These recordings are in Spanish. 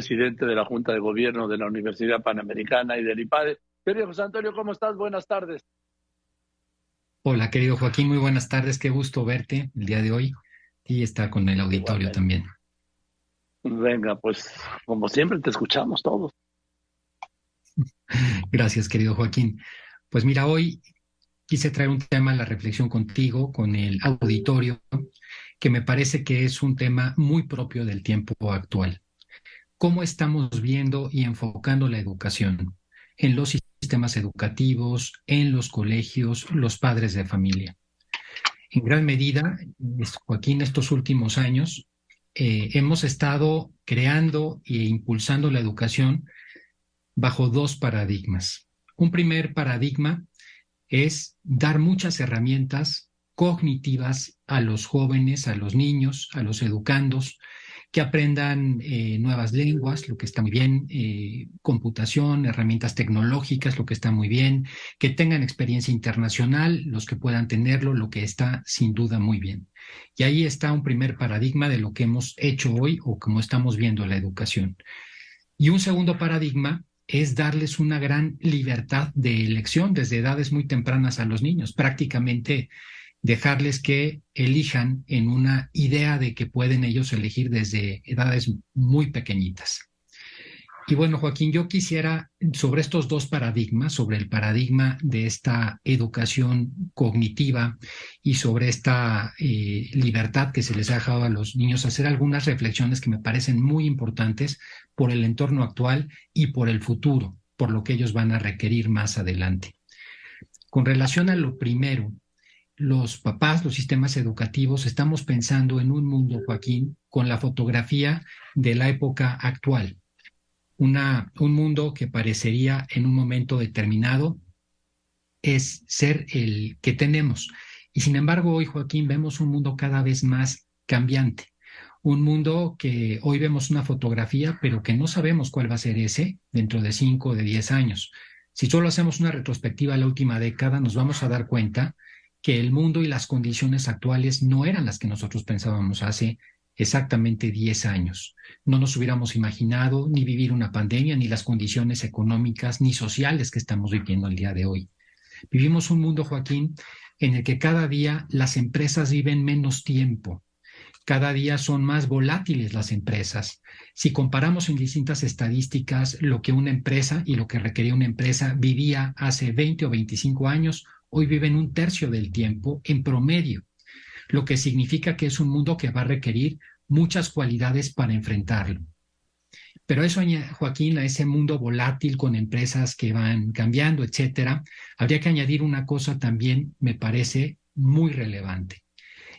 presidente de la Junta de Gobierno de la Universidad Panamericana y del IPADE. Querido José Antonio, ¿cómo estás? Buenas tardes. Hola, querido Joaquín, muy buenas tardes. Qué gusto verte el día de hoy y está con el auditorio también. Venga, pues como siempre te escuchamos todos. Gracias, querido Joaquín. Pues mira, hoy quise traer un tema a la reflexión contigo, con el auditorio, que me parece que es un tema muy propio del tiempo actual. ¿Cómo estamos viendo y enfocando la educación en los sistemas educativos, en los colegios, los padres de familia? En gran medida, Joaquín, estos últimos años eh, hemos estado creando e impulsando la educación bajo dos paradigmas. Un primer paradigma es dar muchas herramientas cognitivas a los jóvenes, a los niños, a los educandos, que aprendan eh, nuevas lenguas, lo que está muy bien, eh, computación, herramientas tecnológicas, lo que está muy bien, que tengan experiencia internacional, los que puedan tenerlo, lo que está sin duda muy bien. Y ahí está un primer paradigma de lo que hemos hecho hoy o como estamos viendo la educación. Y un segundo paradigma es darles una gran libertad de elección desde edades muy tempranas a los niños, prácticamente dejarles que elijan en una idea de que pueden ellos elegir desde edades muy pequeñitas. Y bueno, Joaquín, yo quisiera sobre estos dos paradigmas, sobre el paradigma de esta educación cognitiva y sobre esta eh, libertad que se les ha dejado a los niños, hacer algunas reflexiones que me parecen muy importantes por el entorno actual y por el futuro, por lo que ellos van a requerir más adelante. Con relación a lo primero, los papás, los sistemas educativos, estamos pensando en un mundo, Joaquín, con la fotografía de la época actual una, un mundo que parecería en un momento determinado es ser el que tenemos. Y sin embargo, hoy, Joaquín, vemos un mundo cada vez más cambiante. Un mundo que hoy vemos una fotografía, pero que no sabemos cuál va a ser ese dentro de cinco o de diez años. Si solo hacemos una retrospectiva a la última década, nos vamos a dar cuenta que el mundo y las condiciones actuales no eran las que nosotros pensábamos hace exactamente 10 años. No nos hubiéramos imaginado ni vivir una pandemia, ni las condiciones económicas, ni sociales que estamos viviendo el día de hoy. Vivimos un mundo, Joaquín, en el que cada día las empresas viven menos tiempo. Cada día son más volátiles las empresas. Si comparamos en distintas estadísticas lo que una empresa y lo que requería una empresa vivía hace 20 o 25 años, hoy viven un tercio del tiempo en promedio lo que significa que es un mundo que va a requerir muchas cualidades para enfrentarlo. Pero eso, Joaquín, a ese mundo volátil con empresas que van cambiando, etcétera, habría que añadir una cosa también, me parece muy relevante.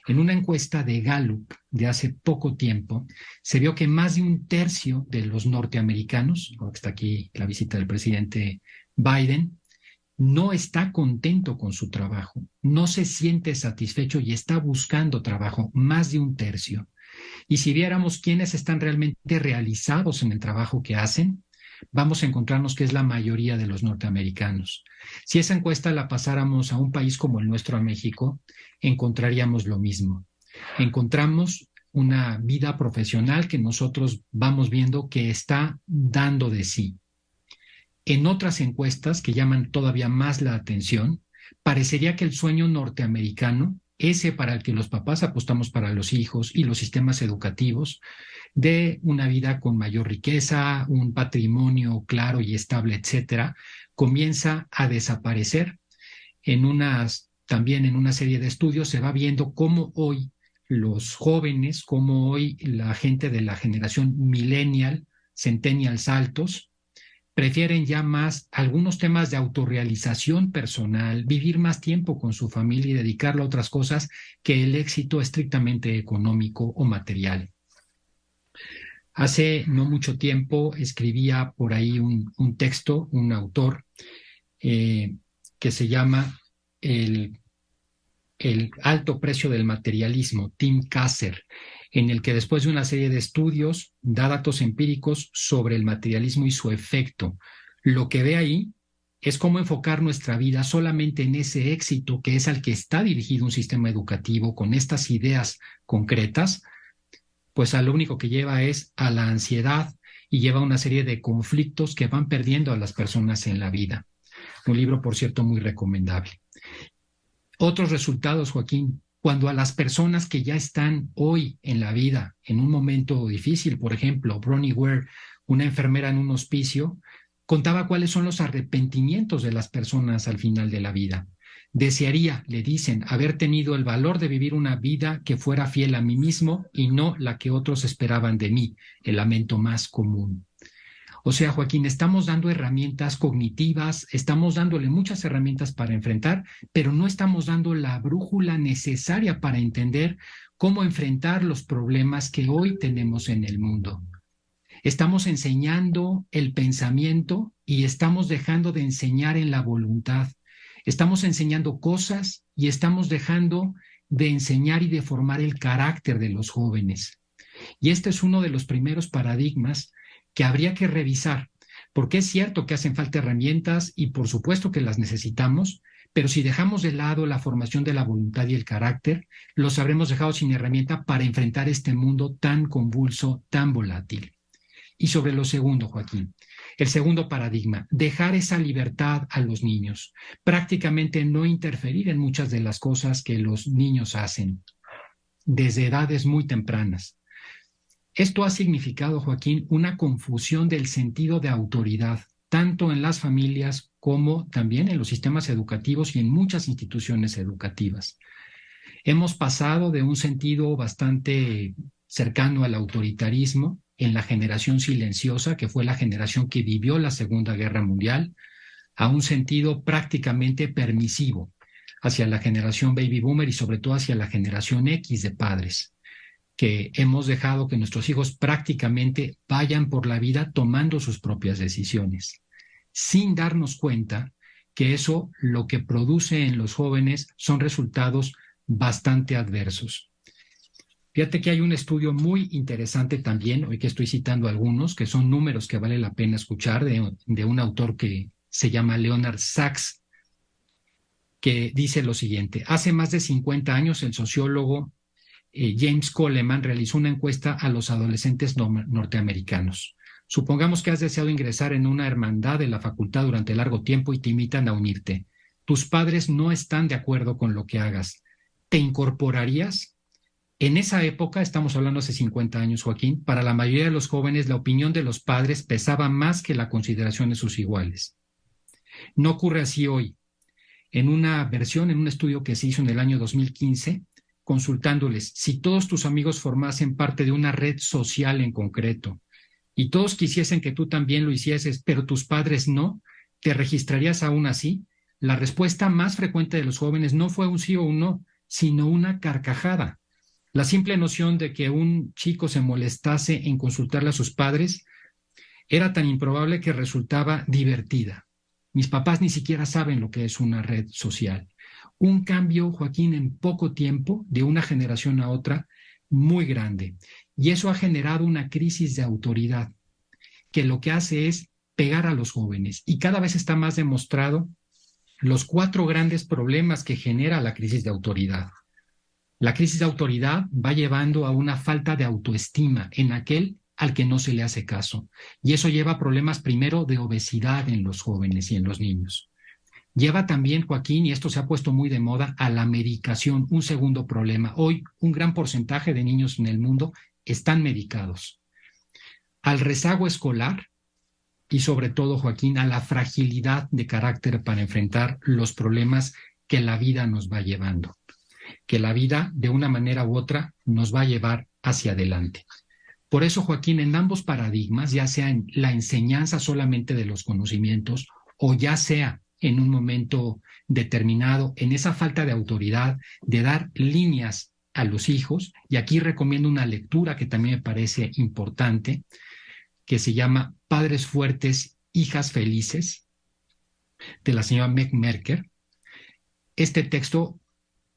En una encuesta de Gallup de hace poco tiempo, se vio que más de un tercio de los norteamericanos, está aquí la visita del presidente Biden, no está contento con su trabajo, no se siente satisfecho y está buscando trabajo, más de un tercio. Y si viéramos quiénes están realmente realizados en el trabajo que hacen, vamos a encontrarnos que es la mayoría de los norteamericanos. Si esa encuesta la pasáramos a un país como el nuestro, a México, encontraríamos lo mismo. Encontramos una vida profesional que nosotros vamos viendo que está dando de sí. En otras encuestas que llaman todavía más la atención, parecería que el sueño norteamericano, ese para el que los papás apostamos para los hijos y los sistemas educativos, de una vida con mayor riqueza, un patrimonio claro y estable, etcétera, comienza a desaparecer. En unas, también en una serie de estudios se va viendo cómo hoy los jóvenes, cómo hoy la gente de la generación millennial, centennials altos, prefieren ya más algunos temas de autorrealización personal, vivir más tiempo con su familia y dedicarlo a otras cosas que el éxito estrictamente económico o material. Hace no mucho tiempo escribía por ahí un, texto, un autor, eh, que se llama el, el alto precio del materialismo, Tim Kasser en el que después de una serie de estudios da datos empíricos sobre el materialismo y su efecto. Lo que ve ahí es cómo enfocar nuestra vida solamente en ese éxito que es al que está dirigido un sistema educativo con estas ideas concretas, pues a lo único que lleva es a la ansiedad y lleva una serie de conflictos que van perdiendo a las personas en la vida. Un libro, por cierto, muy recomendable. Otros resultados, Joaquín, cuando a las personas que ya están hoy en la vida, en un momento difícil, por ejemplo, Bronnie Ware, una enfermera en un hospicio, contaba cuáles son los arrepentimientos de las personas al final de la vida. Desearía, le dicen, haber tenido el valor de vivir una vida que fuera fiel a mí mismo y no la que otros esperaban de mí, el lamento más común. O sea, Joaquín, estamos dando herramientas cognitivas, estamos dándole muchas herramientas para enfrentar, pero no estamos dando la brújula necesaria para entender cómo enfrentar los problemas que hoy tenemos en el mundo. Estamos enseñando el pensamiento y estamos dejando de enseñar en la voluntad. Estamos enseñando cosas y estamos dejando de enseñar y de formar el carácter de los jóvenes. Y este es uno de los primeros paradigmas que habría que revisar, porque es cierto que hacen falta herramientas y por supuesto que las necesitamos, pero si dejamos de lado la formación de la voluntad y el carácter, los habremos dejado sin herramienta para enfrentar este mundo tan convulso, tan volátil. Y sobre lo segundo, Joaquín, el segundo paradigma, dejar esa libertad a los niños, prácticamente no interferir en muchas de las cosas que los niños hacen desde edades muy tempranas. Esto ha significado, Joaquín, una confusión del sentido de autoridad, tanto en las familias como también en los sistemas educativos y en muchas instituciones educativas. Hemos pasado de un sentido bastante cercano al autoritarismo en la generación silenciosa, que fue la generación que vivió la Segunda Guerra Mundial, a un sentido prácticamente permisivo hacia la generación baby boomer y sobre todo hacia la generación X de padres que hemos dejado que nuestros hijos prácticamente vayan por la vida tomando sus propias decisiones, sin darnos cuenta que eso lo que produce en los jóvenes son resultados bastante adversos. Fíjate que hay un estudio muy interesante también, hoy que estoy citando algunos, que son números que vale la pena escuchar, de, de un autor que se llama Leonard Sachs, que dice lo siguiente, hace más de 50 años el sociólogo eh, James Coleman realizó una encuesta a los adolescentes norteamericanos. Supongamos que has deseado ingresar en una hermandad de la facultad durante largo tiempo y te invitan a unirte. Tus padres no están de acuerdo con lo que hagas. ¿Te incorporarías? En esa época, estamos hablando hace 50 años, Joaquín, para la mayoría de los jóvenes la opinión de los padres pesaba más que la consideración de sus iguales. No ocurre así hoy. En una versión, en un estudio que se hizo en el año 2015, consultándoles si todos tus amigos formasen parte de una red social en concreto y todos quisiesen que tú también lo hicieses, pero tus padres no, ¿te registrarías aún así? La respuesta más frecuente de los jóvenes no fue un sí o un no, sino una carcajada. La simple noción de que un chico se molestase en consultarle a sus padres era tan improbable que resultaba divertida. Mis papás ni siquiera saben lo que es una red social un cambio, Joaquín, en poco tiempo, de una generación a otra, muy grande. Y eso ha generado una crisis de autoridad, que lo que hace es pegar a los jóvenes. Y cada vez está más demostrado los cuatro grandes problemas que genera la crisis de autoridad. La crisis de autoridad va llevando a una falta de autoestima en aquel al que no se le hace caso. Y eso lleva a problemas primero de obesidad en los jóvenes y en los niños. Lleva también, Joaquín, y esto se ha puesto muy de moda, a la medicación, un segundo problema. Hoy un gran porcentaje de niños en el mundo están medicados. Al rezago escolar y sobre todo, Joaquín, a la fragilidad de carácter para enfrentar los problemas que la vida nos va llevando, que la vida de una manera u otra nos va a llevar hacia adelante. Por eso, Joaquín, en ambos paradigmas, ya sea en la enseñanza solamente de los conocimientos o ya sea en un momento determinado, en esa falta de autoridad, de dar líneas a los hijos. Y aquí recomiendo una lectura que también me parece importante, que se llama Padres Fuertes, Hijas Felices, de la señora Meg Merker. Este texto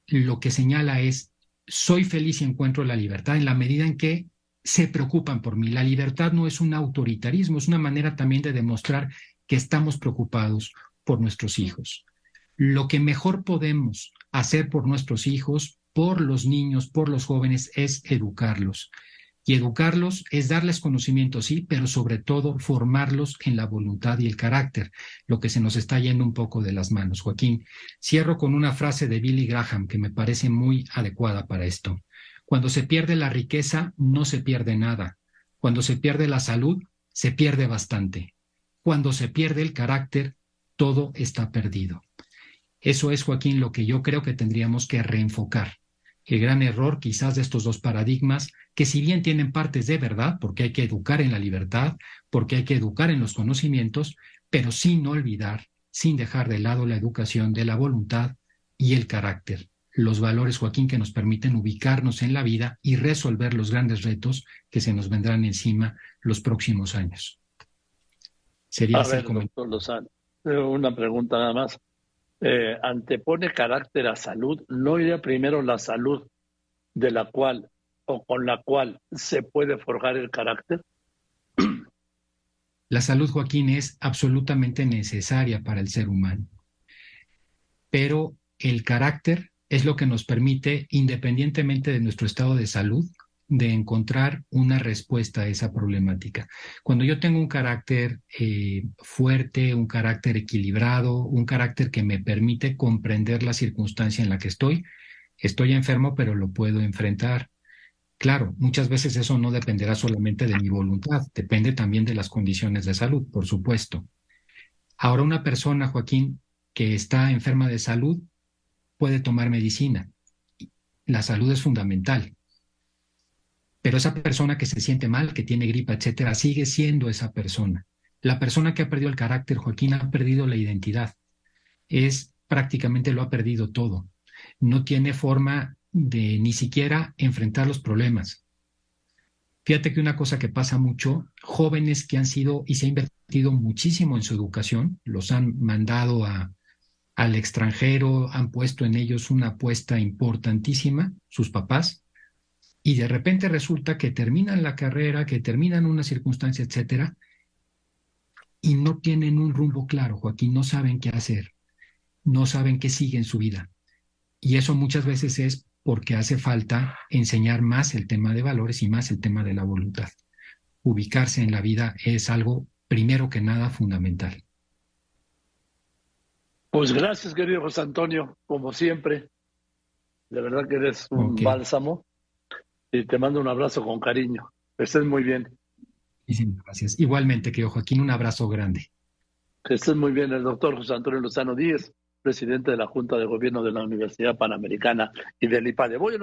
lo que señala es, soy feliz y encuentro la libertad en la medida en que se preocupan por mí. La libertad no es un autoritarismo, es una manera también de demostrar que estamos preocupados por nuestros hijos. Lo que mejor podemos hacer por nuestros hijos, por los niños, por los jóvenes, es educarlos. Y educarlos es darles conocimiento, sí, pero sobre todo formarlos en la voluntad y el carácter, lo que se nos está yendo un poco de las manos. Joaquín, cierro con una frase de Billy Graham que me parece muy adecuada para esto. Cuando se pierde la riqueza, no se pierde nada. Cuando se pierde la salud, se pierde bastante. Cuando se pierde el carácter, todo está perdido. Eso es, Joaquín, lo que yo creo que tendríamos que reenfocar. El gran error quizás de estos dos paradigmas, que si bien tienen partes de verdad, porque hay que educar en la libertad, porque hay que educar en los conocimientos, pero sin olvidar, sin dejar de lado la educación de la voluntad y el carácter, los valores, Joaquín, que nos permiten ubicarnos en la vida y resolver los grandes retos que se nos vendrán encima los próximos años. Sería A ver, doctor Lozano, una pregunta nada más. Eh, antepone carácter a salud, ¿no iría primero la salud de la cual o con la cual se puede forjar el carácter? La salud, Joaquín, es absolutamente necesaria para el ser humano, pero el carácter es lo que nos permite, independientemente de nuestro estado de salud, de encontrar una respuesta a esa problemática. Cuando yo tengo un carácter eh, fuerte, un carácter equilibrado, un carácter que me permite comprender la circunstancia en la que estoy, estoy enfermo, pero lo puedo enfrentar. Claro, muchas veces eso no dependerá solamente de mi voluntad, depende también de las condiciones de salud, por supuesto. Ahora una persona, Joaquín, que está enferma de salud, puede tomar medicina. La salud es fundamental. Pero esa persona que se siente mal, que tiene gripa, etcétera, sigue siendo esa persona. La persona que ha perdido el carácter, Joaquín, ha perdido la identidad. Es prácticamente lo ha perdido todo. No tiene forma de ni siquiera enfrentar los problemas. Fíjate que una cosa que pasa mucho, jóvenes que han sido y se ha invertido muchísimo en su educación, los han mandado al extranjero, han puesto en ellos una apuesta importantísima, sus papás, y de repente resulta que terminan la carrera, que terminan una circunstancia, etcétera, y no tienen un rumbo claro, Joaquín, no saben qué hacer, no saben qué sigue en su vida. Y eso muchas veces es porque hace falta enseñar más el tema de valores y más el tema de la voluntad. Ubicarse en la vida es algo, primero que nada, fundamental. Pues gracias, querido José Antonio, como siempre. De verdad que eres un bálsamo y te mando un abrazo con cariño. estés muy bien. Muchísimas gracias. Igualmente, querido Joaquín, un abrazo grande. Que estés muy bien, el doctor José Antonio Lozano Díez, presidente de la Junta de Gobierno de la Universidad Panamericana y del IPADE. Voy a